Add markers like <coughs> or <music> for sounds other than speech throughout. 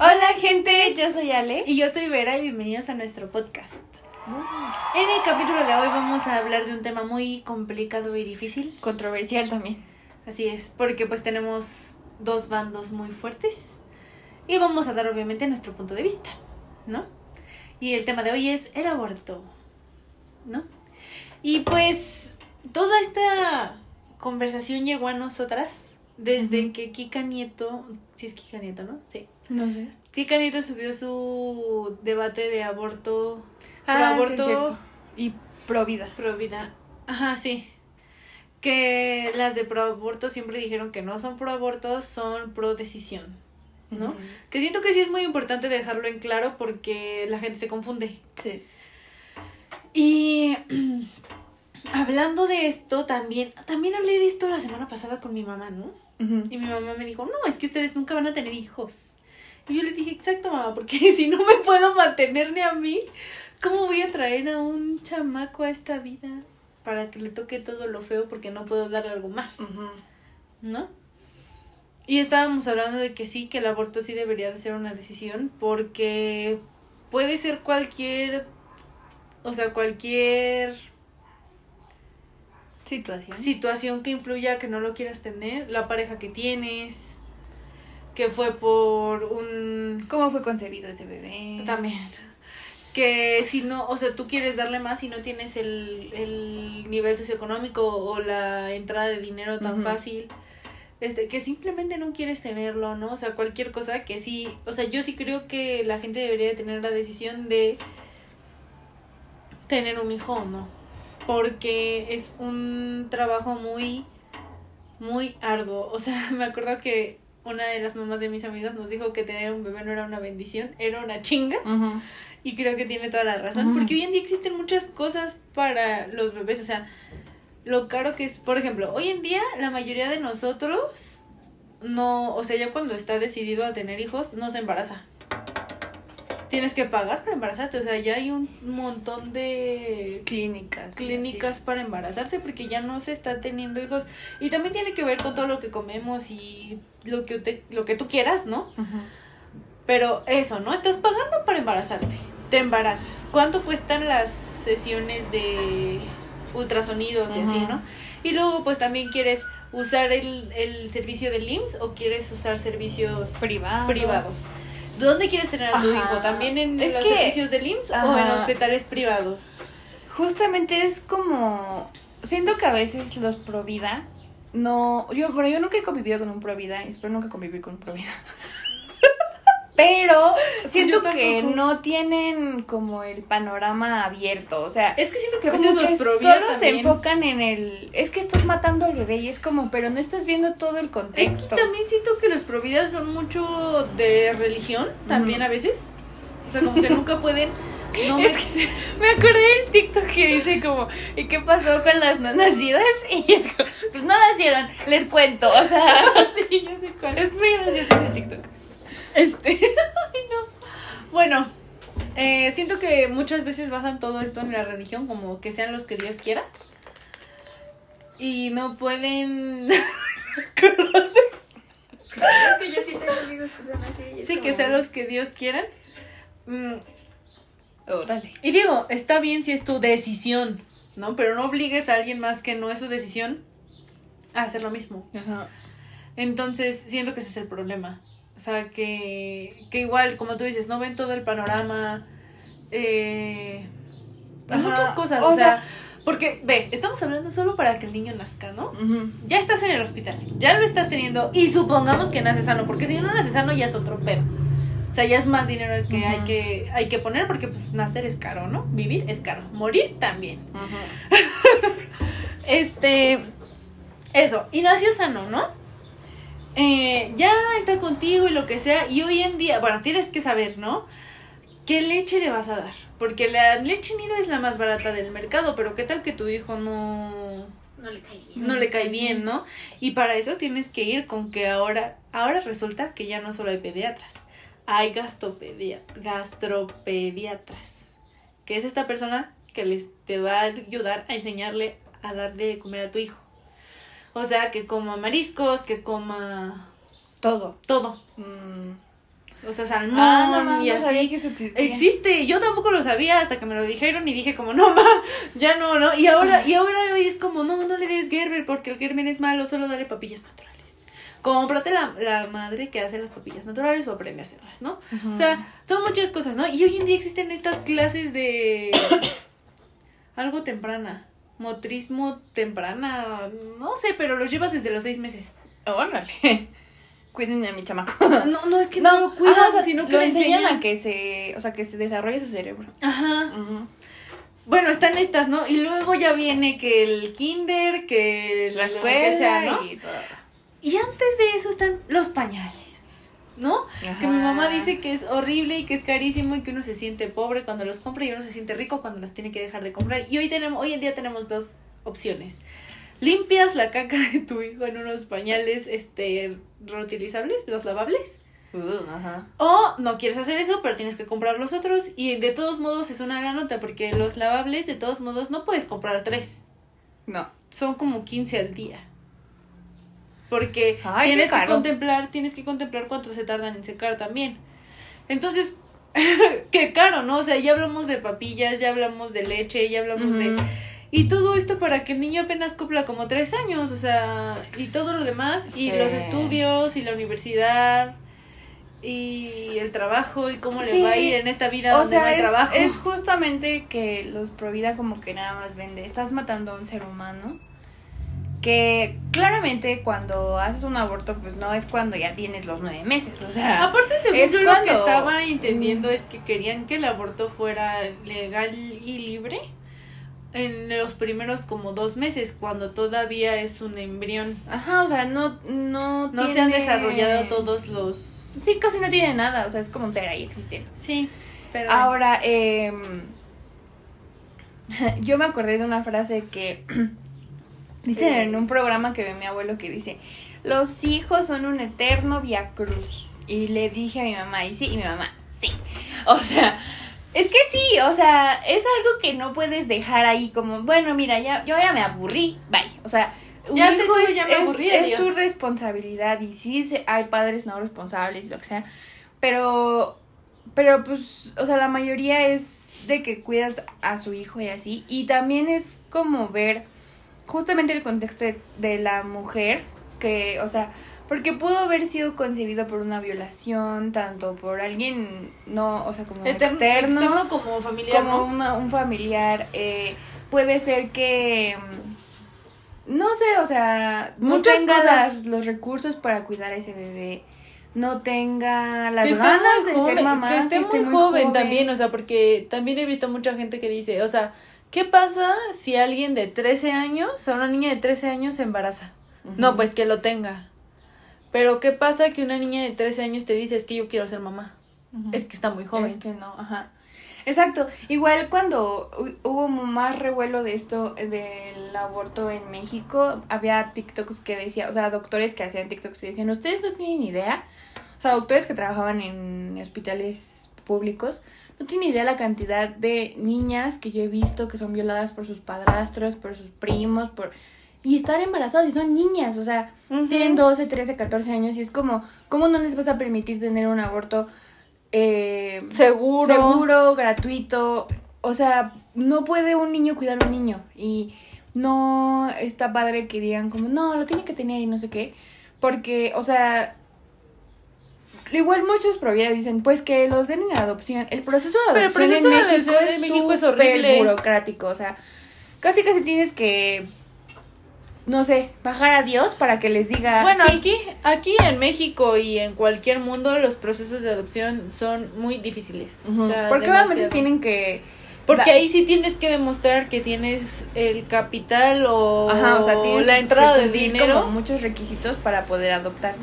Hola gente, yo soy Ale. Y yo soy Vera y bienvenidos a nuestro podcast. En el capítulo de hoy vamos a hablar de un tema muy complicado y difícil. Controversial también. Así es, porque pues tenemos dos bandos muy fuertes y vamos a dar obviamente nuestro punto de vista, ¿no? Y el tema de hoy es el aborto, ¿no? Y pues toda esta conversación llegó a nosotras desde que Kika Nieto, sí es Kika Nieto, ¿no? Sí. No sé. Kika Nieto subió su debate de aborto. Ah, pro aborto. Sí, cierto. Y pro vida. Pro vida. Ajá, sí. Que las de pro aborto siempre dijeron que no son pro aborto, son pro decisión. ¿No? Que siento que sí es muy importante dejarlo en claro porque la gente se confunde. Sí. Y <clears throat> hablando de esto, también, también hablé de esto la semana pasada con mi mamá, ¿no? Y mi mamá me dijo, no, es que ustedes nunca van a tener hijos. Y yo le dije, exacto, mamá, porque <laughs> si no me puedo mantener ni a mí, ¿cómo voy a traer a un chamaco a esta vida para que le toque todo lo feo porque no puedo darle algo más? ¿No? Y estábamos hablando de que sí, que el aborto sí debería de ser una decisión porque puede ser cualquier, o sea, cualquier situación. Situación que influya que no lo quieras tener, la pareja que tienes, que fue por un... ¿Cómo fue concebido ese bebé? También. Que si no, o sea, tú quieres darle más y no tienes el, el nivel socioeconómico o la entrada de dinero tan fácil, este, que simplemente no quieres tenerlo, ¿no? O sea, cualquier cosa que sí, o sea, yo sí creo que la gente debería tener la decisión de tener un hijo o no porque es un trabajo muy, muy arduo. O sea, <laughs> me acuerdo que una de las mamás de mis amigos nos dijo que tener un bebé no era una bendición, era una chinga. Y creo que tiene toda la razón, porque hoy en día existen muchas cosas para los bebés, o sea, lo caro que es, por ejemplo, hoy en día la mayoría de nosotros no, o sea, ya cuando está decidido a tener hijos, no se embaraza tienes que pagar para embarazarte. O sea, ya hay un montón de clínicas. Clínicas para embarazarse porque ya no se está teniendo hijos. Y también tiene que ver con todo lo que comemos y lo que, te, lo que tú quieras, ¿no? Pero eso, ¿no? Estás pagando para embarazarte. Te embarazas. ¿Cuánto cuestan las sesiones de ultrasonidos y así, ¿no? Y luego pues también quieres usar el, el servicio del IMSS o quieres usar servicios privados. ¿Dónde quieres tener a tu hijo? ¿También en los servicios del IMSS o en hospitales privados? Justamente es como. Siento que a veces los Provida no. Yo, bueno, yo nunca he convivido con un Provida y espero nunca convivir con un Provida. <laughs> Pero <laughs> siento que no tienen como el panorama abierto, o sea, es que siento que a veces los solo se enfocan en el es que estás matando al bebé y es como, pero no estás viendo todo el contexto. Es que también siento que los providas son mucho de religión, también a veces. O sea, como que nunca pueden no <laughs> me... me acordé del TikTok que dice como, ¿y qué pasó con las no nacidas? <laughs> Y es como, pues no nacieron, les cuento, o sea. sí, yo sé cuál. Es muy gracioso ese TikTok. Este, <laughs> ay no. Bueno, eh, siento que muchas veces basan todo esto en la religión, como que sean los que Dios quiera. Y no pueden. <laughs> que yo sí tengo amigos que son así. Sí, que sean los que Dios quieran. Mm. Órale. Y digo, está bien si es tu decisión, ¿no? Pero no obligues a alguien más que no es su decisión a hacer lo mismo. Ajá. Entonces, siento que ese es el problema. O sea, que, que igual, como tú dices, no ven todo el panorama. Eh, muchas cosas. O, sea, Porque, ve, estamos hablando solo para que el niño nazca, ¿no? Ya estás en el hospital, ya lo estás teniendo y supongamos que nace sano, porque si no nace sano ya es otro pedo. O sea, ya es más dinero el que, hay, que hay que poner porque pues, nacer es caro, ¿no? Vivir es caro, morir también. <laughs> este, eso, y nació sano, ¿no? Eh, ya está contigo y lo que sea, y hoy en día, bueno, tienes que saber, ¿no? ¿Qué leche le vas a dar? Porque la leche nido es la más barata del mercado, pero ¿qué tal que tu hijo no... No le cae bien. No le cae bien, ¿no? Y para eso tienes que ir con que ahora, ahora resulta que ya no solo hay pediatras, hay gastropediatras, que es esta persona que les te va a ayudar a enseñarle a darle de comer a tu hijo. O sea, que coma mariscos, que coma todo. Todo. Mm. O sea, salmón Ah, y no así. sabía que eso existía. Existe, yo tampoco lo sabía hasta que me lo dijeron y dije como, no, ma, <laughs> ya no, ¿no? Y ahora, y ahora hoy es como, no, no le des Gerber porque el Gerber es malo, solo dale papillas naturales. Cómprate la, la madre que hace las papillas naturales o aprende a hacerlas, ¿no? O sea, son muchas cosas, ¿no? Y hoy en día existen estas clases de <coughs> algo temprana, motrismo temprana, no sé, pero los llevas desde los seis meses. Órale. <laughs> Cuiden a mi chamaco. No, no, es que no, lo cuidan, ajá, o sea, sino que lo enseñan enseñan. a que se, o sea, que se desarrolle su cerebro. Ajá. Bueno, están estas, ¿no? Y luego ya viene que el kinder, que La lo escuela que sea, ¿no? y todo. Y antes de eso están los pañales, ¿no? Que mi mamá dice que es horrible y que es carísimo y que uno se siente pobre cuando los compra y uno se siente rico cuando las tiene que dejar de comprar. Y hoy tenemos, hoy en día tenemos dos opciones. Limpias la caca <laughs> de tu hijo en unos pañales este reutilizables, los lavables. Uh, ajá. O no quieres hacer eso, pero tienes que comprar los otros. Y de todos modos es una gran nota, porque los lavables, de todos modos, no puedes comprar tres. No. Son como 15 al día. Porque Ay, tienes que contemplar, tienes que contemplar cuánto se tardan en secar también. Entonces, <laughs> qué caro, ¿no? O sea, ya hablamos de papillas, ya hablamos de leche, ya hablamos de... Y todo esto para que el niño apenas cumpla como tres años, o sea, y todo lo demás, y los estudios, y la universidad, y el trabajo, y cómo le va a ir en esta vida O donde no hay es, trabajo. es justamente que los Provida como que nada más vende. Estás matando a un ser humano. Que claramente cuando haces un aborto, pues no es cuando ya tienes los nueve meses. O sea, Aparte, según es yo lo que estaba entendiendo es que querían que el aborto fuera legal y libre en los primeros como dos meses, cuando todavía es un embrión. ajá, o sea, no, no, No se han desarrollado todos los... Sí, casi no tiene nada. O sea, es como un ser ahí existiendo. Sí, pero... Ahora, eh, <laughs> yo me acordé de una frase que <clears throat> dicen en un programa que ve mi abuelo que dice, los hijos son un eterno viacrucis. Y le dije a mi mamá, y sí, y mi mamá, sí. O sea, es que sí, o sea, es algo que no puedes dejar ahí como, bueno, mira, ya, yo ya me aburrí, bye. O sea, un Ya te hijo tuve, es, ya me es- aburrí, es adiós. tu responsabilidad y sí hay padres no responsables y lo que sea, pero, pero pues, o sea, la mayoría es de que cuidas a su hijo y así, y también es como ver justamente el contexto de, de la mujer, que, o sea, porque pudo haber sido concebido por una violación, tanto por alguien no, o sea, como externo, externo como familiar, como ¿no? una- un familiar, eh, puede ser que, mm, no sé, o sea, no tenga las- los recursos para cuidar a ese bebé, no tenga las que ganas de joven, ser mamá, que esté, muy, joven, joven. también, o sea, porque también he visto mucha gente que dice, o sea, ¿qué pasa si alguien de 13 años, o una niña de 13 años se embaraza? No, pues que lo tenga. Pero ¿qué pasa que una niña de 13 años te dice, es que yo quiero ser mamá? Es que está muy joven. Es que no, ajá. Exacto. Igual cuando hu- hubo más revuelo de esto del aborto en México, había TikToks que decía, o sea, doctores que hacían TikToks y decían, ustedes no tienen idea, o sea, doctores que trabajaban en hospitales públicos, no tienen idea la cantidad de niñas que yo he visto que son violadas por sus padrastros, por sus primos, por y están embarazadas y son niñas, o sea, tienen 12, 13, 14 años y es como, ¿cómo no les vas a permitir tener un aborto eh, Seguro. seguro, gratuito? O sea, no puede un niño cuidar a un niño y no está padre que digan como, no, lo tiene que tener y no sé qué, porque, o sea, igual muchos providas dicen, pues que los den en adopción. El proceso de Pero el adopción proceso de en México adopción es, en México es súper horrible. burocrático, o sea, casi casi tienes que no sé, bajar a Dios para que les diga. Bueno, aquí, aquí en México y en cualquier mundo los procesos de adopción son muy difíciles. Porque obviamente tienen que. Porque ahí sí tienes que demostrar que tienes el capital o, la entrada de dinero. Como muchos requisitos para poder adoptar.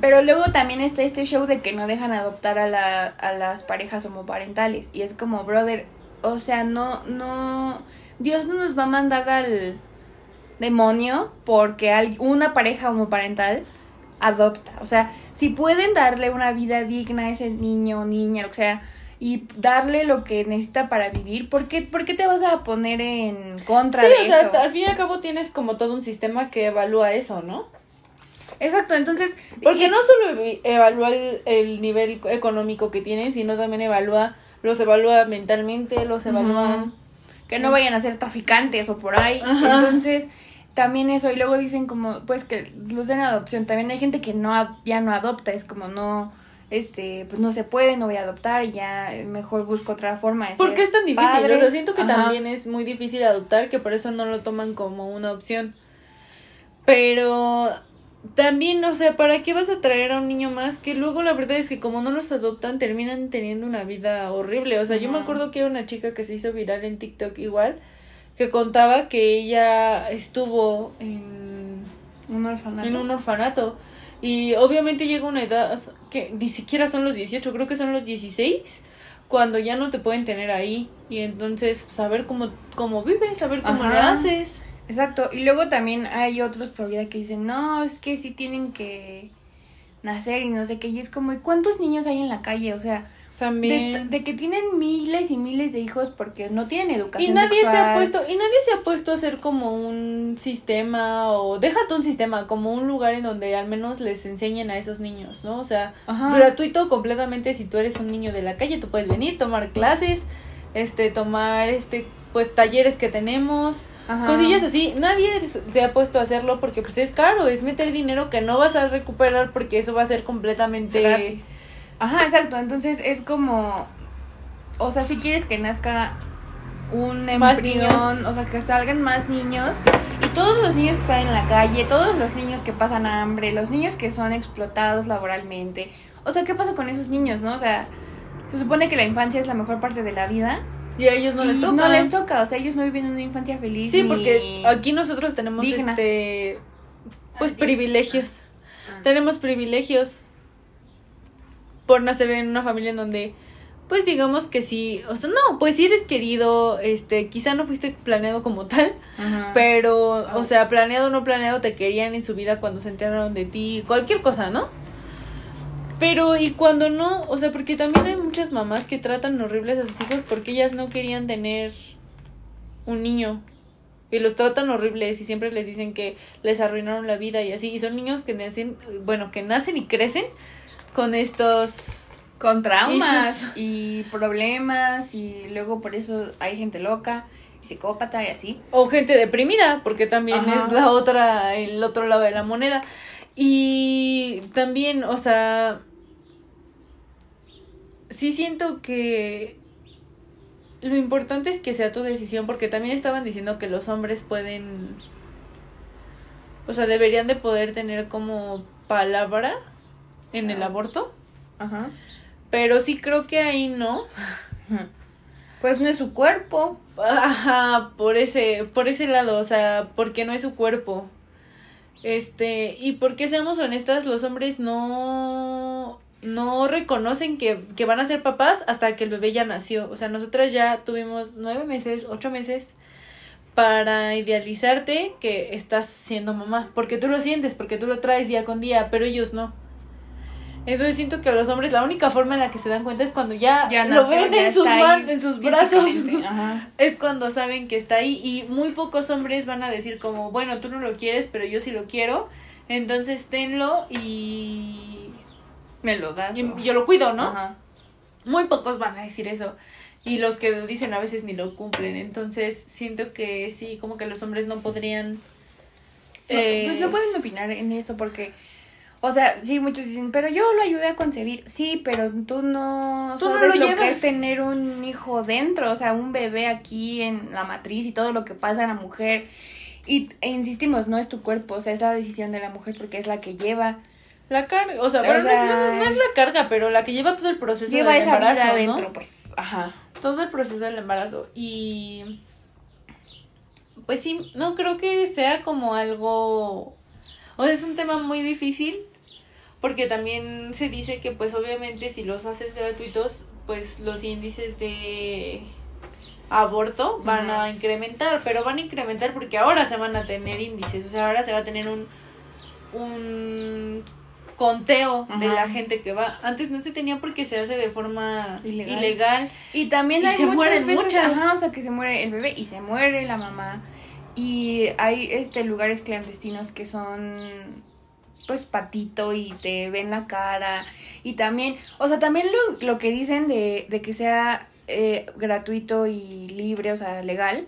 Pero luego también está este show de que no dejan adoptar a, la, a las parejas homoparentales. Y es como, brother, o sea, no, no. Dios no nos va a mandar al demonio porque una pareja homoparental adopta. O sea, si pueden darle una vida digna a ese niño o niña, lo que sea, y darle lo que necesita para vivir, ¿por qué, por qué te vas a poner en contra de eso? Sí, o sea, al fin y al cabo tienes como todo un sistema que evalúa eso, ¿no? Exacto, entonces... Porque no solo evalúa el, nivel económico que tienen, sino también evalúa, los evalúa mentalmente, los evalúa... Que no vayan a ser traficantes o por ahí. Entonces, también eso, y luego dicen como, pues que los den adopción, también hay gente que no, ya no adopta, es como no, este, pues no se puede, no voy a adoptar y ya mejor busco otra forma de ¿Por qué es tan difícil? O sea, siento que también es muy difícil adoptar, que por eso no lo toman como una opción. Pero también, o sea, ¿para qué vas a traer a un niño más? Que luego la verdad es que como no los adoptan, terminan teniendo una vida horrible. O sea, yo me acuerdo que era una chica que se hizo viral en TikTok igual que contaba que ella estuvo en un orfanato. En un orfanato. Y obviamente llega una edad que ni siquiera son los 18, creo que son los 16, cuando ya no te pueden tener ahí. Y entonces saber cómo, cómo vives, saber cómo le haces. Exacto. Y luego también hay otros por vida que dicen, no, es que sí tienen que nacer y no sé qué. Y es como, ¿y cuántos niños hay en la calle? O sea, también. De, que tienen miles y miles de hijos porque no tienen educación. Y nadie se ha puesto, y nadie se ha puesto a hacer como un sistema, o déjate un sistema, como un lugar en donde al menos les enseñen a esos niños, ¿no? O sea, gratuito completamente si tú eres un niño de la calle, tú puedes venir, tomar clases, este, tomar este, pues talleres que tenemos. Cosillas así, nadie se ha puesto a hacerlo porque pues es caro, es meter dinero que no vas a recuperar porque eso va a ser completamente gratis Ajá, exacto. Entonces es como, o sea, si quieres que nazca un embrión, o sea, que salgan más niños y todos los niños que están en la calle, todos los niños que pasan hambre, los niños que son explotados laboralmente. O sea, ¿qué pasa con esos niños, no? O sea, se supone que la infancia es la mejor parte de la vida. Y a ellos no les toca. No les toca, o sea, ellos no viven una infancia feliz. Sí, porque aquí nosotros tenemos este pues privilegios. Ah. Tenemos privilegios por nacer en una familia en donde pues digamos que sí, o sea, no, pues sí eres querido, este, quizá no fuiste planeado como tal, pero, o sea, planeado o no planeado, te querían en su vida cuando se enteraron de ti, cualquier cosa, ¿no? Pero, y cuando no, o sea, porque también hay muchas mamás que tratan horribles a sus hijos porque ellas no querían tener un niño. Y los tratan horribles y siempre les dicen que les arruinaron la vida y así. Y son niños que nacen, bueno, que nacen y crecen con estos con traumas y problemas y luego por eso hay gente loca y psicópata y así. O gente deprimida, porque también es la otra, el otro lado de la moneda. Y también, o sea, sí siento que lo importante es que sea tu decisión, porque también estaban diciendo que los hombres pueden, o sea, deberían de poder tener como palabra en el aborto. Ajá. Pero sí creo que ahí no. Pues no es su cuerpo. Ajá, por ese, por ese lado, o sea, porque no es su cuerpo. Este, y porque seamos honestas, los hombres no no reconocen que, que van a ser papás hasta que el bebé ya nació. O sea, nosotras ya tuvimos nueve meses, ocho meses para idealizarte que estás siendo mamá. Porque tú lo sientes, porque tú lo traes día con día, pero ellos no. Entonces siento que a los hombres la única forma en la que se dan cuenta es cuando ya, lo ven en sus, en sus brazos. <laughs> Es cuando saben que está ahí y muy pocos hombres van a decir como, bueno, tú no lo quieres, pero yo sí lo quiero. Entonces tenlo y... Me lo das. Y, yo lo cuido, ¿no? Muy pocos van a decir eso. Y los que lo dicen a veces ni lo cumplen. Entonces siento que sí, como que los hombres no podrían... pues no pueden opinar en esto porque O sea, sí, muchos dicen, pero yo lo ayudé a concebir. Sí, pero tú no Tú no sabes lo lo, que llevas. es tener un hijo dentro, o sea, un bebé aquí en la matriz y todo lo que pasa en la mujer. Y e insistimos, no es tu cuerpo, o sea, es la decisión de la mujer porque es la que lleva, La carga, o sea, O bueno, no, no- no es la carga, pero la que lleva todo el proceso lleva del esa vida embarazo, ¿no? adentro, pues. Ajá. todo el proceso del embarazo y pues sí, no creo que sea como algo o sea, es un tema muy difícil porque también se dice que pues obviamente si los haces gratuitos, pues los índices de aborto van a incrementar, pero van a incrementar porque ahora se van a tener índices, o sea, ahora se va a tener un un conteo de la gente que va. Antes no se tenía porque se hace de forma Ilegal. ilegal Y también Y hay se muchas mueren veces, muchas. ajá, o sea, que se muere el bebé y se muere la mamá. Y hay este lugares clandestinos que son pues patito y te ven la cara. Y también, o sea, también lo, lo que dicen de, de que sea eh, gratuito y libre, o sea, legal,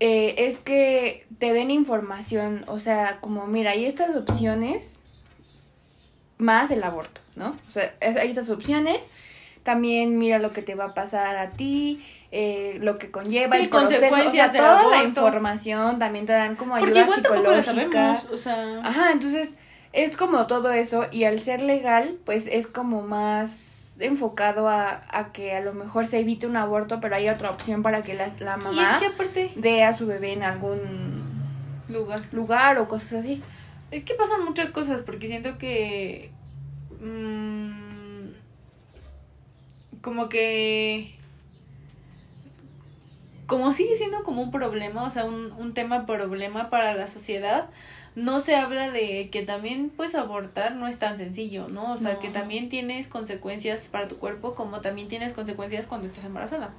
eh, es que te den información, o sea, como mira, hay estas opciones más el aborto, ¿no? O sea, hay estas opciones. También mira lo que te va a pasar a ti, eh, lo que conlleva Sí, el proceso, o sea, consecuencias toda la información, también te dan como Porque ayuda igual tampoco lo psicológica. sabemos, o sea, Ajá, entonces es como todo eso y al ser legal, pues es como más enfocado a, a que a lo mejor se evite un aborto, pero hay otra opción para que la, la y mamá es que aparte dé a su bebé en algún lugar. lugar o cosas así. Es que pasan muchas cosas porque siento que mm, como que como sigue siendo como un problema, o sea, un, un tema problema para la sociedad, no se habla de que también pues abortar no es tan sencillo, ¿no? O sea, No. que también tienes consecuencias para tu cuerpo como también tienes consecuencias cuando estás embarazada.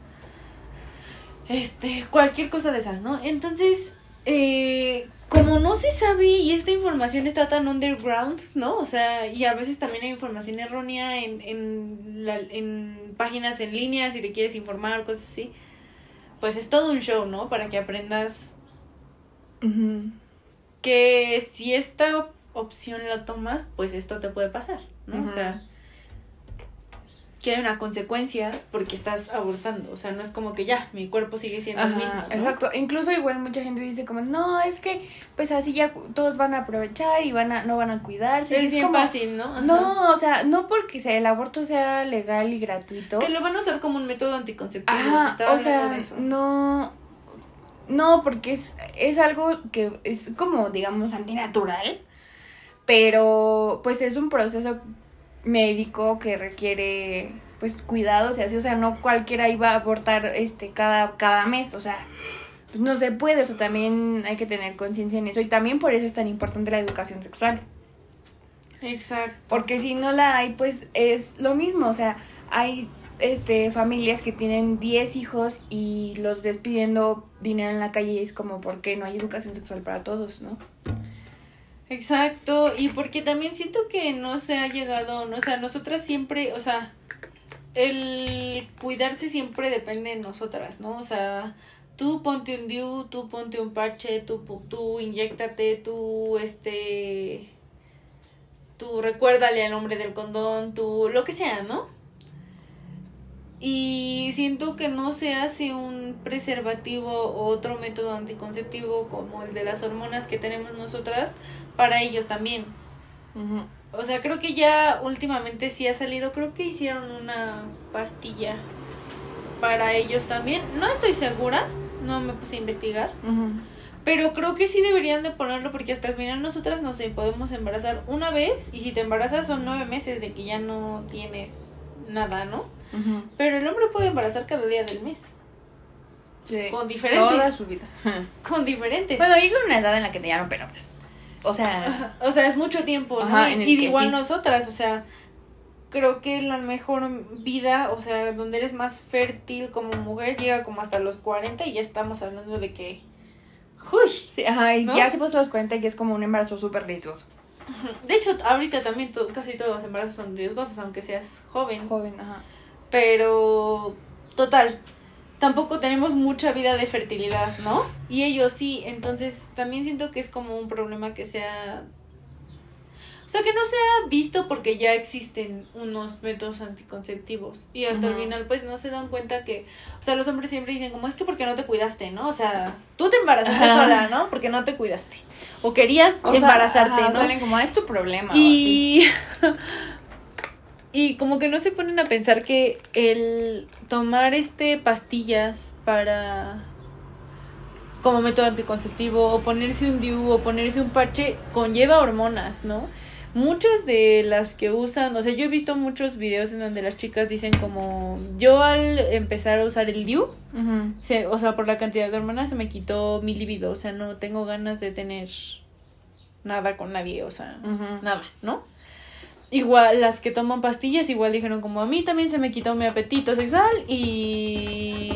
Este, cualquier cosa de esas, ¿no? Entonces, eh, como no se sabe y esta información está tan underground, ¿no? O sea, y a veces también hay información errónea en, en, la, en páginas en línea, si te quieres informar, cosas así. Pues es todo un show, ¿no? Para que aprendas que si esta op- opción la tomas, pues esto te puede pasar, ¿no? O sea, que hay una consecuencia porque estás abortando. O sea, no es como que ya, mi cuerpo sigue siendo el mismo. ¿no? exacto. Incluso igual mucha gente dice como, no, es que pues así ya todos van a aprovechar y van a, no van a cuidarse. Es bien como, fácil, ¿no? Ajá. No, o sea, no porque sea, el aborto sea legal y gratuito. Que lo van a usar como un método anticonceptivo. Ajá, estaba o sea, no, no, porque es, es algo que es como, digamos, antinatural, pero pues es un proceso médico que requiere pues cuidados y así, o sea, no cualquiera iba a abortar este cada, cada mes, o sea, pues, no se puede, o sea, también hay que tener conciencia en eso y también por eso es tan importante la educación sexual. Exacto. Porque si no la hay, pues es lo mismo. O sea, hay este familias que tienen 10 hijos y los ves pidiendo dinero en la calle es como, ¿por qué no hay educación sexual para todos, no? Exacto, y porque también siento que no se ha llegado, no, o sea, nosotras siempre, o sea, el cuidarse siempre depende de nosotras, ¿no? O sea, tú ponte un DIU, tú ponte un parche, tú, tú inyectate, tú, este, tú recuérdale al nombre del condón, tú, lo que sea, ¿no? Y siento que no se hace un preservativo o otro método anticonceptivo como el de las hormonas que tenemos nosotras para ellos también. O sea, creo que ya últimamente sí ha salido, creo que hicieron una pastilla para ellos también. No estoy segura, no me puse a investigar, pero creo que sí deberían de ponerlo porque hasta el final nosotras no sé, podemos embarazar una vez y si te embarazas son nueve meses de que ya no tienes nada, ¿no? Pero el hombre puede embarazar cada día del mes, Sí. con diferentes, Toda su vida. <laughs> con diferentes. bueno, llega una edad en la que ya no, pero pues. O sea, <laughs> O sea, es mucho tiempo, ¿no? Ajá, en el y igual sí. nosotras, o sea, creo que la mejor vida, o sea, donde eres más fértil como mujer, llega como hasta los 40 y ya estamos hablando de que... ¡Uy! sí, ajá, y ¿No? ya se puso a los 40 y es como un embarazo súper riesgoso. De hecho, ahorita también to- casi todos los embarazos son riesgosos, aunque seas joven. Joven, ajá. Pero, total, tampoco tenemos mucha vida de fertilidad, ¿no? Y ellos sí, entonces también siento que es como un problema que sea... O sea, que no sea visto porque ya existen unos métodos anticonceptivos. Y hasta el final, pues, no se dan cuenta que... O sea, los hombres siempre dicen como, es que porque no te cuidaste, ¿no? O sea, tú te embarazaste sola, ¿no? Porque no te cuidaste. O querías embarazarte, ¿no? Salen como, es tu problema. Y... <laughs> y como que no se ponen a pensar que el tomar este pastillas para como método anticonceptivo o ponerse un DIU o ponerse un parche conlleva hormonas, ¿no? muchas de las que usan, o sea, yo he visto muchos videos en donde las chicas dicen como, yo al empezar a usar el DIU, o sea, por la cantidad de hormonas se me quitó mi libido, o sea, no tengo ganas de tener nada con nadie, o sea, nada, ¿no? Igual las que toman pastillas, igual dijeron como a mí también se me quitó mi apetito sexual y...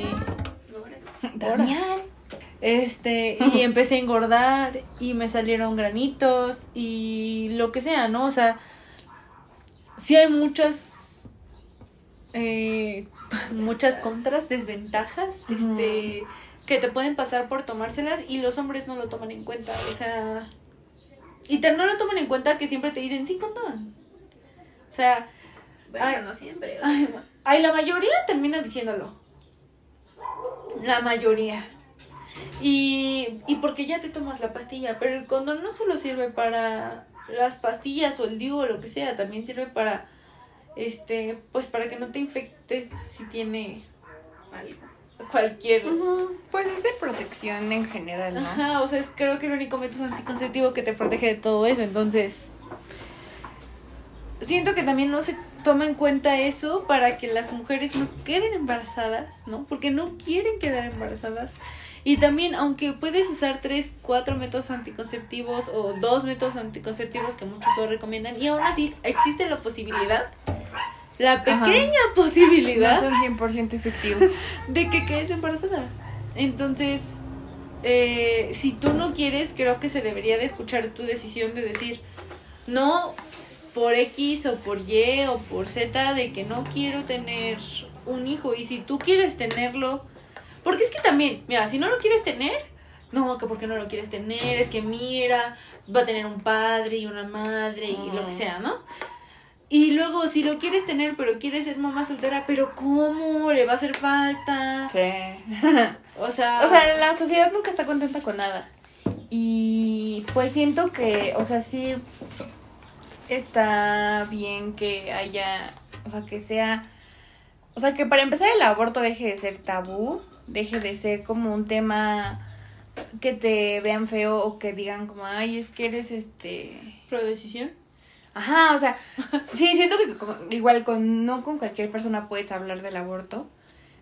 Este, y <laughs> empecé a engordar y me salieron granitos y lo que sea, ¿no? O sea, sí hay muchas, eh, <laughs> muchas contras, desventajas, este, que te pueden pasar por tomárselas y los hombres no lo toman en cuenta, o sea, y te, no lo toman en cuenta que siempre te dicen, sí, condón. O sea, bueno, no siempre. Ay, la mayoría termina diciéndolo. La mayoría. Y, y porque ya te tomas la pastilla, pero el condón no solo sirve para las pastillas o el DIU o lo que sea, también sirve para, este, pues para que no te infectes si tiene cualquier... Pues es de protección en general, ¿no? Ajá, o sea, es creo que el único método anticonceptivo que te protege de todo eso, entonces... Siento que también no se toma en cuenta eso para que las mujeres no queden embarazadas, ¿no? Porque no quieren quedar embarazadas. Y también, aunque puedes usar tres, cuatro métodos anticonceptivos o dos métodos anticonceptivos que muchos lo recomiendan, y aún así existe la posibilidad, la pequeña posibilidad. No son 100% efectivos. <laughs> De que quedes embarazada. Entonces, eh, si tú no quieres, creo que se debería de escuchar tu decisión de decir, no por X o por Y o por Z, de que no quiero tener un hijo. Y si tú quieres tenerlo, porque es que también, mira, si no lo quieres tener, no, que porque no lo quieres tener, es que mira, va a tener un padre y una madre y lo que sea, ¿no? Y luego, si lo quieres tener, pero quieres ser mamá soltera, pero ¿cómo? ¿Le va a hacer falta? Sí. <laughs> o sea... O sea, la sociedad nunca está contenta con nada. Y pues siento que, o sea, sí está bien que haya, o sea, que sea, o sea, que para empezar el aborto deje de ser tabú deje de ser como un tema que te vean feo o que digan como, ay, es que eres este... ¿Pro decisión? Ajá, o sea, <laughs> sí, siento que igual con, no con cualquier persona puedes hablar del aborto,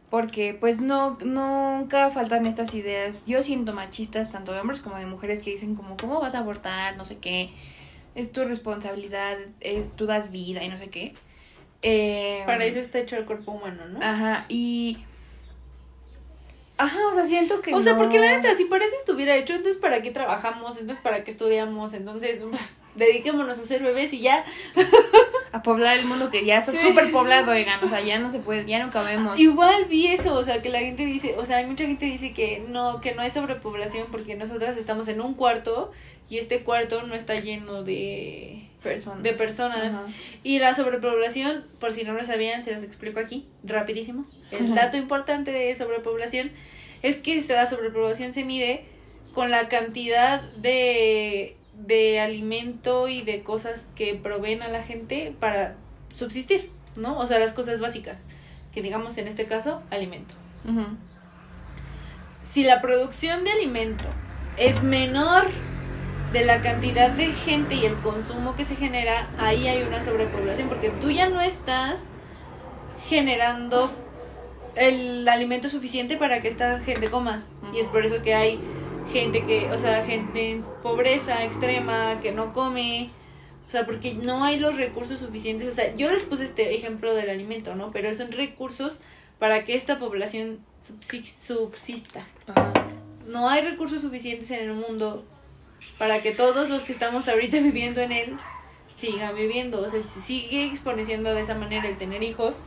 porque pues no, nunca faltan estas ideas, yo siento machistas, tanto de hombres como de mujeres, que dicen como, ¿cómo vas a abortar? No sé qué, es tu responsabilidad, es, tú das vida y no sé qué. Eh, Para eso está hecho el cuerpo humano, ¿no? Ajá, y Ajá, o sea, siento que. O sea, porque la neta, si por eso estuviera hecho, entonces ¿para qué trabajamos? Entonces ¿para qué estudiamos? Entonces, <laughs> dediquémonos a hacer bebés y ya. a poblar el mundo que ya está súper poblado, oigan, o sea, ya no se puede, ya no cabemos. Igual vi eso, o sea, que la gente dice, o sea, hay mucha gente dice que no, que no hay sobrepoblación porque nosotras estamos en un cuarto y este cuarto no está lleno de personas. De personas. Y la sobrepoblación, por si no lo sabían, se los explico aquí, rapidísimo. El dato importante de sobrepoblación es que la sobrepoblación se mide con la cantidad de, de alimento y de cosas que proveen a la gente para subsistir, ¿no? O sea, las cosas básicas, que digamos en este caso, alimento. Si la producción de alimento es menor de la cantidad de gente y el consumo que se genera, ahí hay una sobrepoblación, porque tú ya no estás generando el alimento suficiente para que esta gente coma. Y es por eso que hay gente que, o sea, gente en pobreza extrema que no come. O sea, porque no hay los recursos suficientes. O sea, yo les puse este ejemplo del alimento, ¿no? Pero son recursos para que esta población subsista. No hay recursos suficientes en el mundo para que todos los que estamos ahorita <laughs> viviendo en él sigan viviendo. O sea, si sigue exponeciendo de esa manera el tener hijos,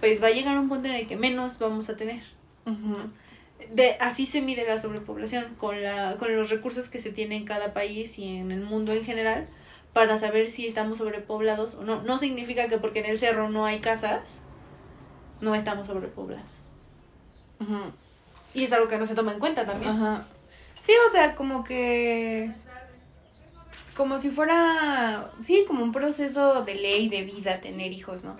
pues va a llegar un punto en el que menos vamos a tener. De, así se mide la sobrepoblación, con, la, con los recursos que se tiene en cada país y en el mundo en general, para saber si estamos sobrepoblados o no. No significa que porque en el cerro no hay casas, no estamos sobrepoblados. Y es algo que no se toma en cuenta también. Ajá. Sí, o sea, como que como si fuera, sí, como un proceso de ley, de vida, tener hijos, ¿no?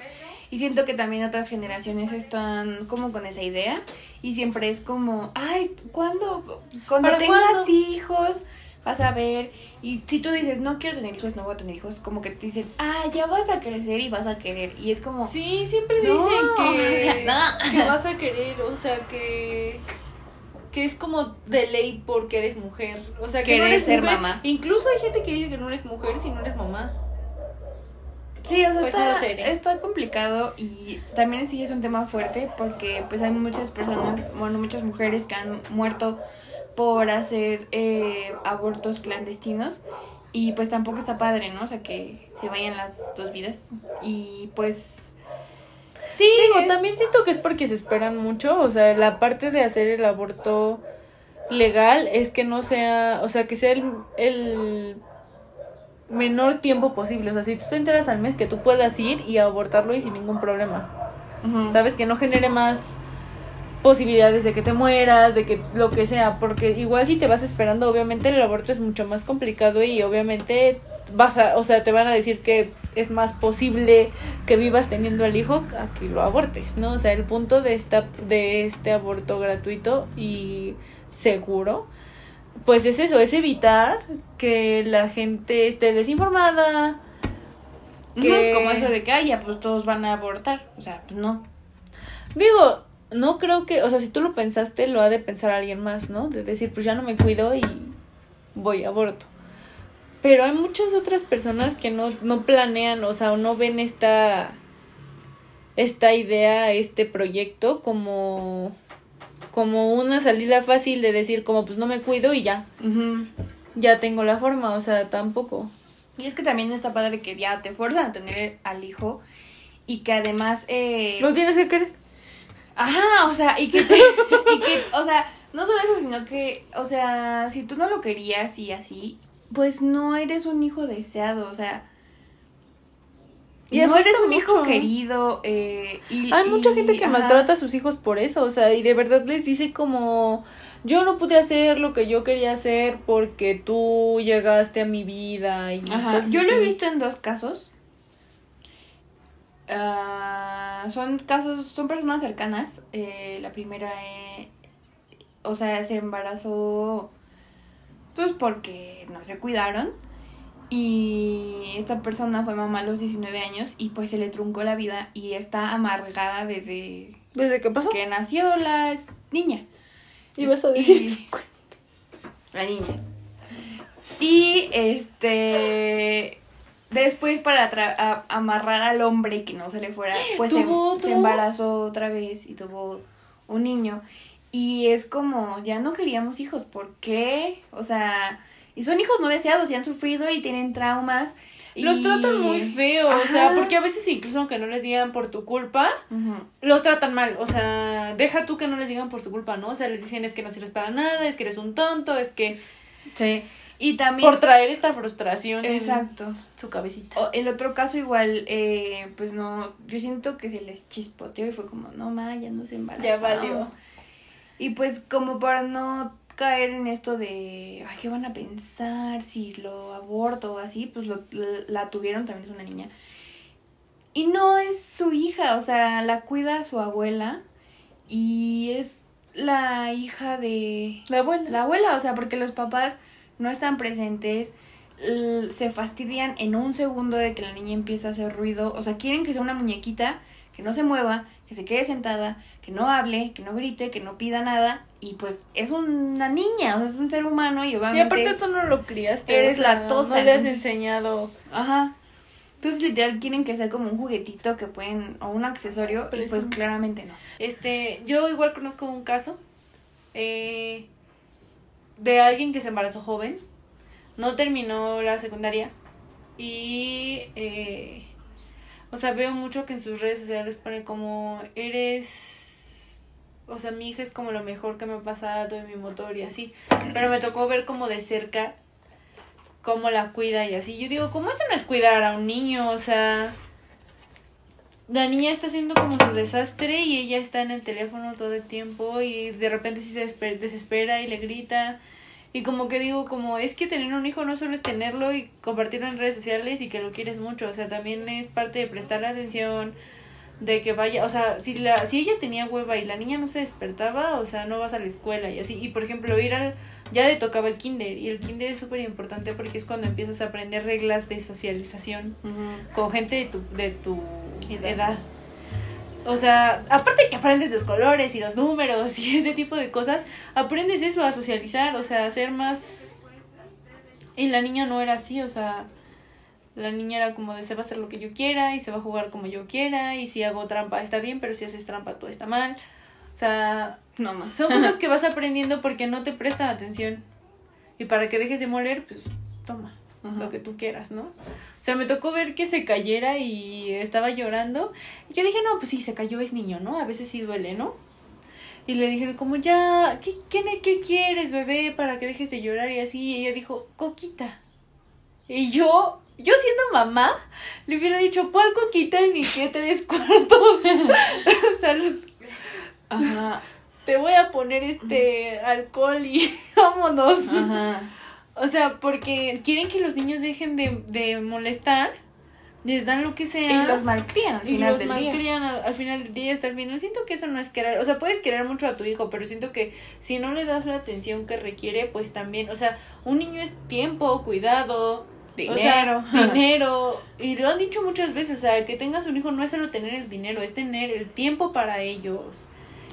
Y siento que también otras generaciones están como con esa idea y siempre es como, ay, ¿cuándo? Cuando tengas hijos, vas a ver. Y si tú dices, no quiero tener hijos, no voy a tener hijos, como que te dicen, ah, ya vas a crecer y vas a querer. Y es como... Sí, siempre dicen <laughs> que, que vas a querer, o sea, que que es como de ley porque eres mujer. O sea, que no eres ser mamá. Incluso hay gente que dice que no eres mujer si no eres mamá. Sí, o sea, pues está, está, complicado y también sí es un tema fuerte porque pues hay muchas personas, bueno, muchas mujeres que han muerto por hacer eh, abortos clandestinos y pues tampoco está padre, ¿no? O sea, que se vayan las dos vidas y pues Sí, Digo, también siento que es porque se esperan mucho, o sea, la parte de hacer el aborto legal es que no sea, o sea, que sea el, menor tiempo posible, o sea, si tú te enteras al mes que tú puedas ir y abortarlo y sin ningún problema. ¿Sabes? Que no genere más posibilidades de que te mueras, de que lo que sea, porque igual si te vas esperando, obviamente el aborto es mucho más complicado y obviamente vas a, o sea, te van a decir que es más posible que vivas teniendo al hijo a que lo abortes, ¿no? O sea, el punto de esta de este aborto gratuito y seguro pues es eso, es evitar que la gente esté desinformada. Que... como eso de que, ay, ya, pues todos van a abortar. O sea, pues no. Digo, no creo que, o sea, si tú lo pensaste, lo ha de pensar alguien más, ¿no? De decir, pues ya no me cuido y voy a aborto. Pero hay muchas otras personas que no, no planean, o sea, o no ven esta, esta idea, este proyecto como, como una salida fácil de decir, como pues no me cuido y ya. Ya tengo la forma, o sea, tampoco. Y es que también está padre que ya te fuerzan a tener al hijo y que además... Eh... Lo tienes que querer. Ajá, o sea, y que, <laughs> y que, o sea, no solo eso, sino que, o sea, si tú no lo querías y así, pues no eres un hijo deseado, o sea, y no eres un hijo querido. Eh, y, Hay mucha gente que maltrata a sus hijos por eso, o sea, y de verdad les dice como, yo no pude hacer lo que yo quería hacer porque tú llegaste a mi vida. Y Ajá. Yo lo he visto en dos casos. Uh, son casos, son personas cercanas. Eh, la primera, eh, o sea, se embarazó pues porque no se cuidaron. Y esta persona fue mamá a los 19 años y pues se le truncó la vida y está amargada desde... ¿Desde qué pasó? Que nació la niña. Ibas a decir... <laughs> la niña. Y este... Después para amarrar al hombre y que no se le fuera, <gasps> pues se, se embarazó otra vez y tuvo un niño. Y es como, ya no queríamos hijos, ¿por qué? O sea, y son hijos no deseados y han sufrido y tienen traumas. Los tratan muy feo, o sea, porque a veces incluso aunque no les digan por tu culpa, los tratan mal, o sea, deja tú que no les digan por su culpa, ¿no? O sea, les dicen es que no sirves para nada, es que eres un tonto, es que... Sí. Y también... Por traer esta frustración Exacto. en su cabecita. O el otro caso igual, eh, pues no, yo siento que se les chispoteó y fue como, no, ma, ya no se embarazó. Ya valió. Y pues como para no caer en esto de, ay, ¿qué van a pensar si lo aborto o así? Pues lo, la, tuvieron, también es una niña. Y no es su hija, o sea, la cuida su abuela y es la hija de... La abuela. La abuela, o sea, porque los papás no están presentes, se fastidian en un segundo de que la niña empieza a hacer ruido, o sea, quieren que sea una muñequita, que no se mueva, que se quede sentada, que no hable, que no grite, que no pida nada. Y pues es una niña, o sea, es un ser humano y obviamente. Y aparte tú no lo criaste. Eres la tosa. No le has enseñado. Ajá. Entonces literal quieren que sea como un juguetito que pueden, o un accesorio, y pues claramente no. Este, yo igual conozco un caso eh, de alguien que se embarazó joven, no terminó la secundaria y eh, o sea, veo mucho que en sus redes sociales pone como, eres, o sea, mi hija es como lo mejor que me ha pasado en mi motor y así. Pero me tocó ver como de cerca cómo la cuida y así. Yo digo, ¿cómo eso no es cuidar a un niño? O sea, la niña está haciendo como su desastre y ella está en el teléfono todo el tiempo y de repente sí se desespera y le grita. Y como que digo, como es que tener un hijo no solo es tenerlo y compartirlo en redes sociales y que lo quieres mucho, o sea, también es parte de prestarle atención, de que vaya, o sea, si la si ella tenía hueva y la niña no se despertaba, o sea, no vas a la escuela y así. Y por ejemplo, ir al ya le tocaba el kinder y el kinder es súper importante porque es cuando empiezas a aprender reglas de socialización con gente de tu, de tu edad. O sea, aparte que aprendes los colores y los números y <laughs> ese tipo de cosas, aprendes eso a socializar, o sea, a ser más... Y la niña no era así, o sea, la niña era como de se va a hacer lo que yo quiera y se va a jugar como yo quiera y si hago trampa está bien, pero si haces trampa todo está mal. O sea, no son cosas <laughs> que vas aprendiendo porque no te prestan atención. Y para que dejes de moler, pues toma lo que tú quieras, ¿no? O sea, me tocó ver que se cayera y estaba llorando. Y yo dije, no, pues sí, se cayó, es niño, ¿no? A veces sí duele, ¿no? Y le dije, como ya, ¿qué, qué, qué quieres, bebé, para que dejes de llorar? Y así, y ella dijo, coquita. Y yo, yo siendo mamá, le hubiera dicho, ¿cuál coquita? Ni que tres cuartos. <laughs> <laughs> Salud. Ajá. Te voy a poner este alcohol y <laughs> vámonos. Ajá. O sea, porque quieren que los niños dejen de, de molestar, les dan lo que sea. Y los malcrían al final y los malcrían Al, final del día hasta el final. Siento que eso no es querer, o sea, puedes querer mucho a tu hijo, pero siento que si no le das la atención que requiere, pues también, o sea, un niño es tiempo, cuidado, dinero. <laughs> dinero. Y lo han dicho muchas veces, o sea, que tengas un hijo no es solo tener el dinero, es tener el tiempo para ellos.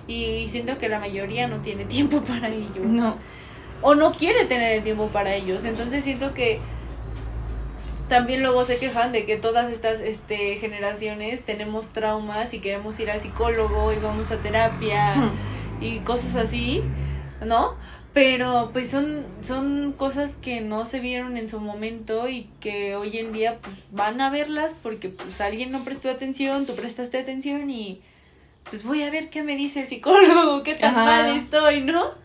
Y siento que la mayoría no tiene <laughs> tiempo para ellos. No. O no quiere tener el tiempo para ellos. Entonces siento que también luego se quejan de que todas estas este, generaciones tenemos traumas y queremos ir al psicólogo y vamos a terapia y cosas así, ¿no? Pero pues son, son cosas que no se vieron en su momento y que hoy en día pues, van a verlas porque pues alguien no prestó atención, tú prestaste atención y pues voy a ver qué me dice el psicólogo, qué tan mal estoy, ¿no?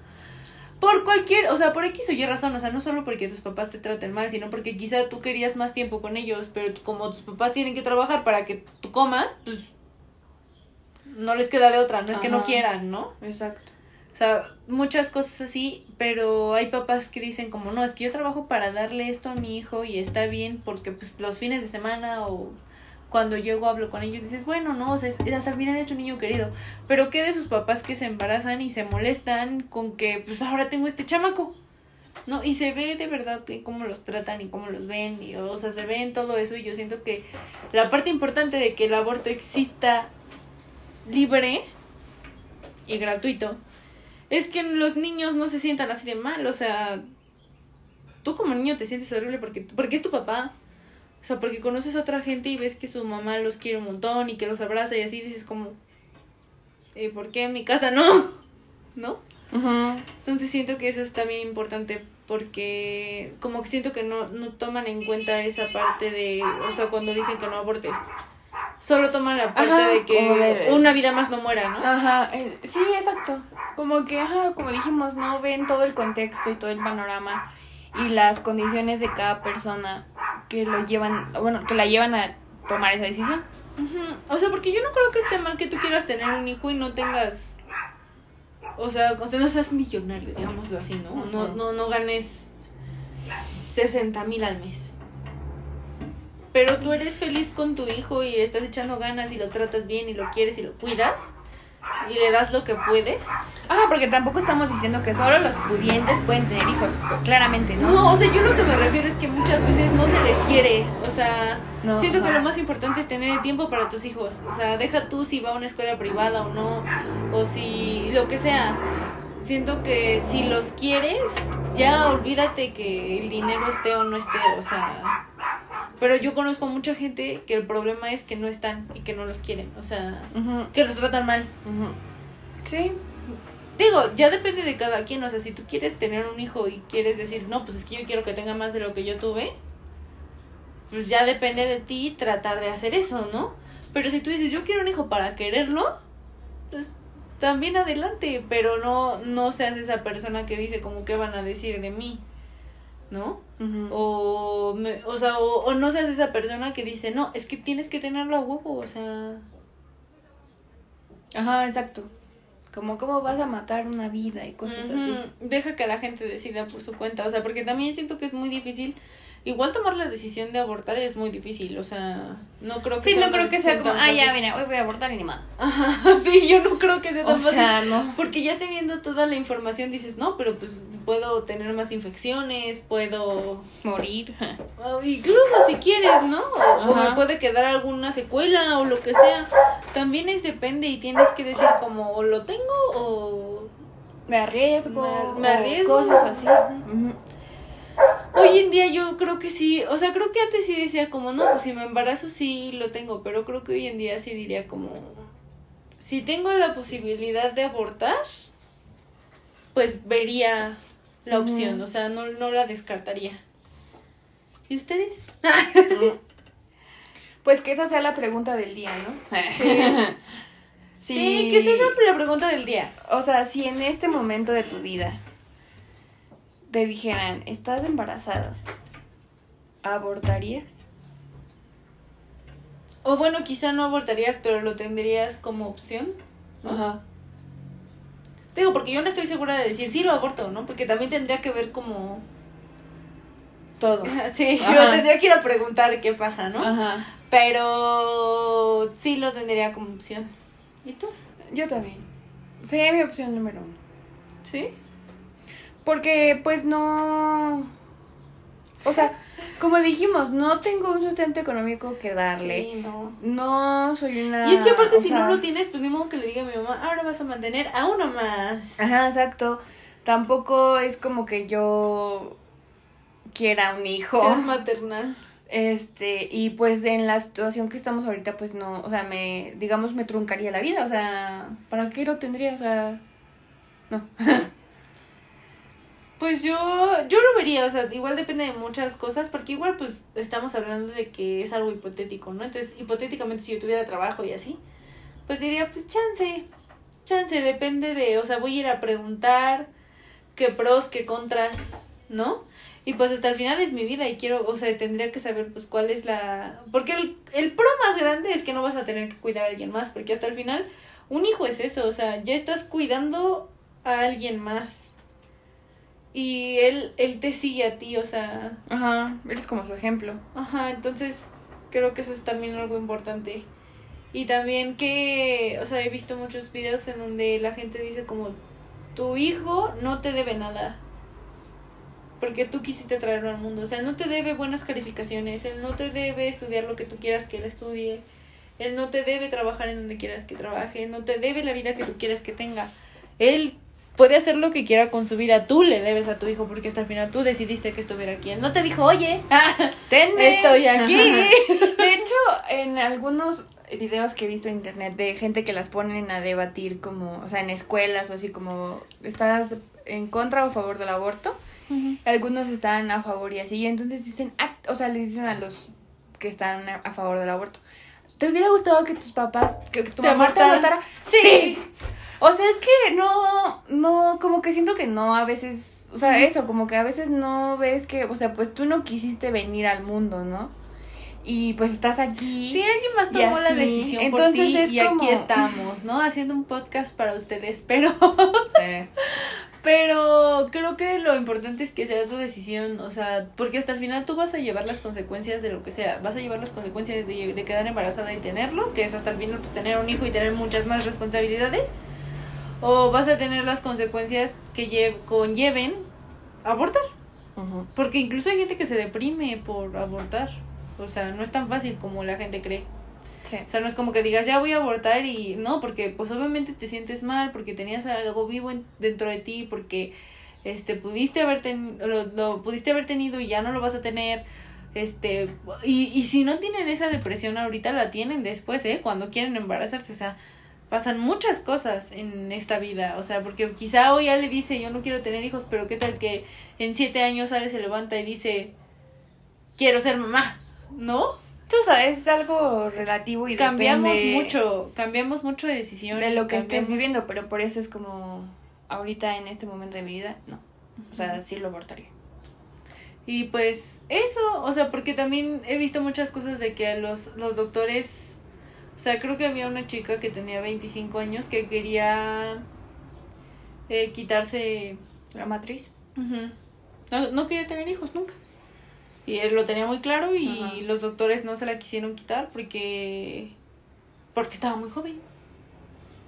Por cualquier, o sea, por X o Y razón, o sea, no solo porque tus papás te traten mal, sino porque quizá tú querías más tiempo con ellos, pero como tus papás tienen que trabajar para que tú comas, pues no les queda de otra, no es que no quieran, ¿no? Exacto. O sea, muchas cosas así, pero hay papás que dicen como, no, es que yo trabajo para darle esto a mi hijo y está bien porque pues los fines de semana o cuando llego hablo con ellos dices, bueno, no, o sea, hasta el final es un niño querido. Pero ¿qué de sus papás que se embarazan y se molestan con que, pues ahora tengo este chamaco? ¿No? Y se ve de verdad cómo los tratan y cómo los ven, y, o sea, se ve en todo eso y yo siento que la parte importante de que el aborto exista libre y gratuito es que los niños no se sientan así de mal, o sea, tú como niño te sientes horrible porque, porque es tu papá, sea, porque conoces a otra gente y ves que su mamá los quiere un montón y que los abraza y así dices como, eh, ¿por qué en mi casa no? <laughs> ¿No? Entonces siento que eso es también importante porque como que siento que no, no toman en cuenta esa parte de, o sea, cuando dicen que no abortes. Solo toman la parte de que una vida más no muera, ¿no? Ajá, eh, sí, exacto. Como que, ajá, como dijimos, no ven todo el contexto y todo el panorama y las condiciones de cada persona que lo llevan, bueno, que la llevan a tomar esa decisión. O sea, porque yo no creo que esté mal que tú quieras tener un hijo y no tengas, o sea, o sea no seas millonario, digámoslo así, ¿no? No, no, no ganes 60 mil al mes. Pero tú eres feliz con tu hijo y estás echando ganas y lo tratas bien y lo quieres y lo cuidas y le das lo que puedes. Ah, porque tampoco estamos diciendo que solo los pudientes pueden tener hijos, claramente, ¿no? No, o sea, yo lo que me refiero es que muchas veces no se les quiere, o sea, siento que lo más importante es tener el tiempo para tus hijos, o sea, deja tú si va a una escuela privada o no, o si lo que sea. Siento que si los quieres, ya olvídate que el dinero esté o no esté, o sea, pero yo conozco mucha gente que el problema es que no están y que no los quieren, o sea, que los tratan mal. Sí. Digo, ya depende de cada quien, o sea, si tú quieres tener un hijo y quieres decir, no, pues es que yo quiero que tenga más de lo que yo tuve, pues ya depende de ti tratar de hacer eso, ¿no? Pero si tú dices, yo quiero un hijo para quererlo, pues también adelante, pero no, no seas esa persona que dice como qué van a decir de mí. ¿No? o, me, o sea, o, o, no seas esa persona que dice, no, es que tienes que tenerlo a huevo, o sea... Ajá, exacto. Como cómo vas a matar una vida y cosas así. Deja que la gente decida por su cuenta, o sea, porque también siento que es muy difícil igual tomar la decisión de abortar es muy difícil, o sea, no creo que sí, no creo que sea como, ah, ya, mira, hoy voy a abortar y ni más. <laughs> sí, yo no creo que sea tan o Sea, no. Porque ya teniendo toda la información dices, no, pero pues puedo tener más infecciones, puedo... Morir. incluso si quieres, ¿no? O, me puede quedar alguna secuela o lo que sea. También es depende y tienes que decir como, o lo tengo o... Me arriesgo. Me, arriesgo. Cosas así. Hoy en día yo creo que sí, o sea, creo que antes sí decía como, no, pues si me embarazo sí lo tengo, pero creo que hoy en día sí diría como, si tengo la posibilidad de abortar, pues vería la opción, o sea, no, no la descartaría. ¿Y ustedes? <laughs> pues que esa sea la pregunta del día, ¿no? Sí. <laughs> sí, que esa sea la pregunta del día. O sea, si en este momento de tu vida te dijeran, estás embarazada, ¿abortarías? O bueno, quizá no abortarías, pero lo tendrías como opción. Ajá. Digo, porque yo no estoy segura de decir sí lo aborto, ¿no? Porque también tendría que ver como... Todo. <laughs> sí, yo tendría que ir a preguntar qué pasa, ¿no? Ajá. Pero sí lo tendría como opción. ¿Y tú? Yo también. Sería mi opción número uno. ¿Sí? Porque pues no... O sea, como dijimos, no tengo un sustento económico que darle. Sí, no. No soy una. Y es que aparte, si no lo tienes, pues ni modo que le diga a mi mamá, ahora vas a mantener a uno más. Ajá, exacto. Tampoco es como que yo quiera un hijo. Seas maternal. Este, y pues en la situación que estamos ahorita, pues no, o sea, me, digamos, me truncaría la vida, o sea, ¿para qué lo tendría? O sea, no. <laughs> Pues yo, yo lo vería, o sea, igual depende de muchas cosas, porque igual pues estamos hablando de que es algo hipotético, ¿no? Entonces, hipotéticamente si yo tuviera trabajo y así, pues diría, pues chance, chance, depende de, o sea, voy a ir a preguntar qué pros, qué contras, ¿no? Y pues hasta el final es mi vida y quiero, o sea, tendría que saber pues cuál es la... Porque el, el pro más grande es que no vas a tener que cuidar a alguien más, porque hasta el final un hijo es eso, o sea, ya estás cuidando a alguien más y él, él te sigue a ti, o sea... Ajá, eres como su ejemplo. Ajá, entonces creo que eso es también algo importante. Y también que, o sea, he visto muchos videos en donde la gente dice como, tu hijo no te debe nada. Porque tú quisiste traerlo al mundo. O sea, no te debe buenas calificaciones, él no te debe estudiar lo que tú quieras que él estudie, él no te debe trabajar en donde quieras que trabaje, no te debe la vida que tú quieras que tenga. Él puede hacer lo que quiera con su vida. Tú le debes a tu hijo porque hasta el final tú decidiste que estuviera aquí. Él no te dijo, oye, <laughs> Tenme. estoy aquí. De hecho, en algunos videos que he visto en internet de gente que las ponen a debatir como, o sea, en escuelas o así como, ¿estás en contra o a favor del aborto? Algunos están a favor y así, y entonces dicen, ah, o sea, les dicen a los que están a favor del aborto, ¿te hubiera gustado que tus papás, que tu mamá te abortara? sí. O sea, es que no, no, como que siento que no, a veces, o sea, eso, como que a veces no ves que, o sea, pues tú no quisiste venir al mundo, ¿no? Y pues estás aquí. Sí, alguien más tomó la decisión Entonces por ti y aquí estamos, ¿no? Haciendo un podcast para ustedes, pero... Sí. <laughs> Pero creo que lo importante es que sea tu decisión, o sea, porque hasta el final tú vas a llevar las consecuencias de lo que sea, vas a llevar las consecuencias de, de quedar embarazada y tenerlo, que es hasta el final pues tener un hijo y tener muchas más responsabilidades o vas a tener las consecuencias que conlleven abortar. Porque incluso hay gente que se deprime por abortar. O sea, no es tan fácil como la gente cree. O sea, no es como que digas, ya voy a abortar y no, porque pues obviamente te sientes mal, porque tenías algo vivo dentro de ti, porque este pudiste haber lo, lo, pudiste haber tenido y ya no lo vas a tener. Este, y, y si no tienen esa depresión ahorita, la tienen después, ¿eh? Cuando quieren embarazarse. O sea, pasan muchas cosas en esta vida, o sea, porque quizá hoy ya le dice yo no quiero tener hijos, pero qué tal que en siete años sale, se levanta y dice quiero ser mamá, ¿no? Tú sabes, es algo relativo y cambiamos mucho, cambiamos mucho de decisión. De lo que estés viviendo, pero por eso es como ahorita en este momento de mi vida, no. O sea, sí lo abortaría. Y pues eso, o sea, porque también he visto muchas cosas de que los, los doctores, o sea, creo que había una chica que tenía 25 años que quería eh, quitarse... La matriz. no, no quería tener hijos nunca. Y él lo tenía muy claro y los doctores no se la quisieron quitar porque porque estaba muy joven.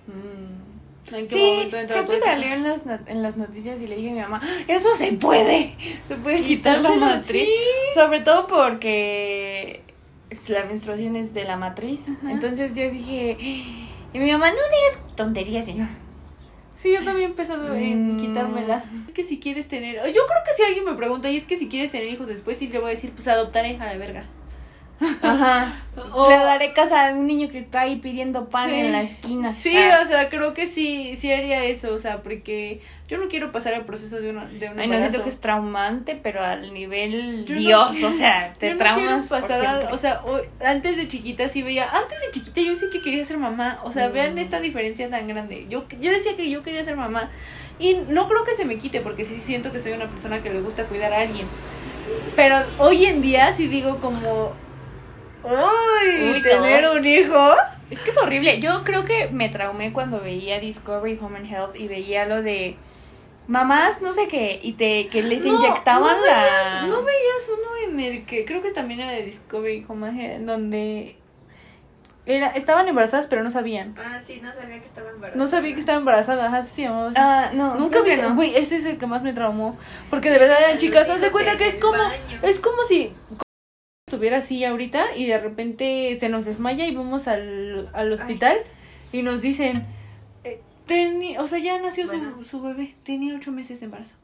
Mm. ¿En qué sí, momento creo que salió en las, en las noticias y le dije a mi mamá, eso se puede, se puede quitar la matriz. Sobre todo porque la menstruación es de la matriz. Entonces yo dije, y mi mamá, no digas tonterías, señor. Sí, yo también he empezado en mm. quitármela. Es que si quieres tener. Yo creo que si alguien me pregunta, y es que si quieres tener hijos después, sí le voy a decir, pues adoptaré a la verga. Ajá. <laughs> Le daré casa a un niño que está ahí pidiendo pan en la esquina. Sí, ah. o sea, creo que sí, sí haría eso, o sea, porque yo no quiero pasar el proceso de una de un Ay, no siento que es traumante, pero al nivel Dios, <laughs> o sea, te yo traumas pasar o sea, antes de chiquita sí veía, antes de chiquita yo sí que quería ser mamá, o sea, vean mm. esta diferencia tan grande. Yo yo decía que yo quería ser mamá y no creo que se me quite porque sí siento que soy una persona que le gusta cuidar a alguien. Pero hoy en día sí digo como Uy, tener un hijo. Es que es horrible. Yo creo que me traumé cuando veía Discovery Home and Health y veía lo de mamás, no sé qué, y te que les inyectaban la. No veías uno en el que creo que también era de Discovery Home and Health, donde era, estaban embarazadas pero no sabían. Ah, sí, no sabía que estaban embarazadas. No sabía que estaban embarazadas, así se llamaba. Ah, no. Nunca vi. No. Güey, este es el que más me traumó. Porque de verdad eran chicas, haz de cuenta que es como. Es como si estuviera así ahorita y de repente se nos desmaya y vamos al, al hospital y nos dicen, eh, o sea, ya nació su, su bebé, tenía ocho meses de embarazo.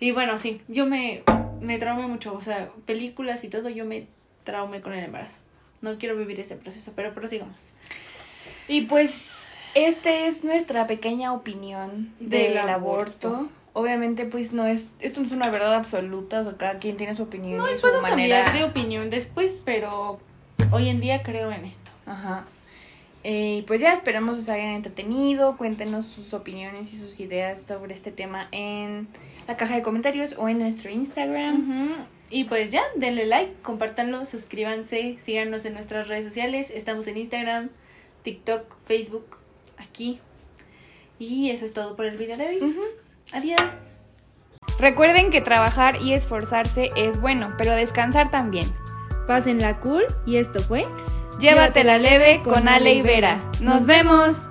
Y bueno, sí, yo me, me traumé mucho, o sea, películas y todo, yo me traumé con el embarazo. No quiero vivir ese proceso, pero prosigamos. Y pues, esta es nuestra pequeña opinión del, aborto obviamente pues no es, esto no es una verdad absoluta, o sea, cada quien tiene su opinión. No, y puedo cambiar de opinión después, pero hoy en día creo en esto. Ajá. Y eh, pues ya esperamos os hayan entretenido, cuéntenos sus opiniones y sus ideas sobre este tema en la caja de comentarios o en nuestro Instagram. Y pues ya, denle like, compártanlo, suscríbanse, síganos en nuestras redes sociales, estamos en Instagram, TikTok, Facebook, aquí. Y eso es todo por el video de hoy. Adiós. Recuerden que trabajar y esforzarse es bueno, pero descansar también. Pásenla cool y esto fue Llévatela leve con Ale y Vera. ¡Nos vemos!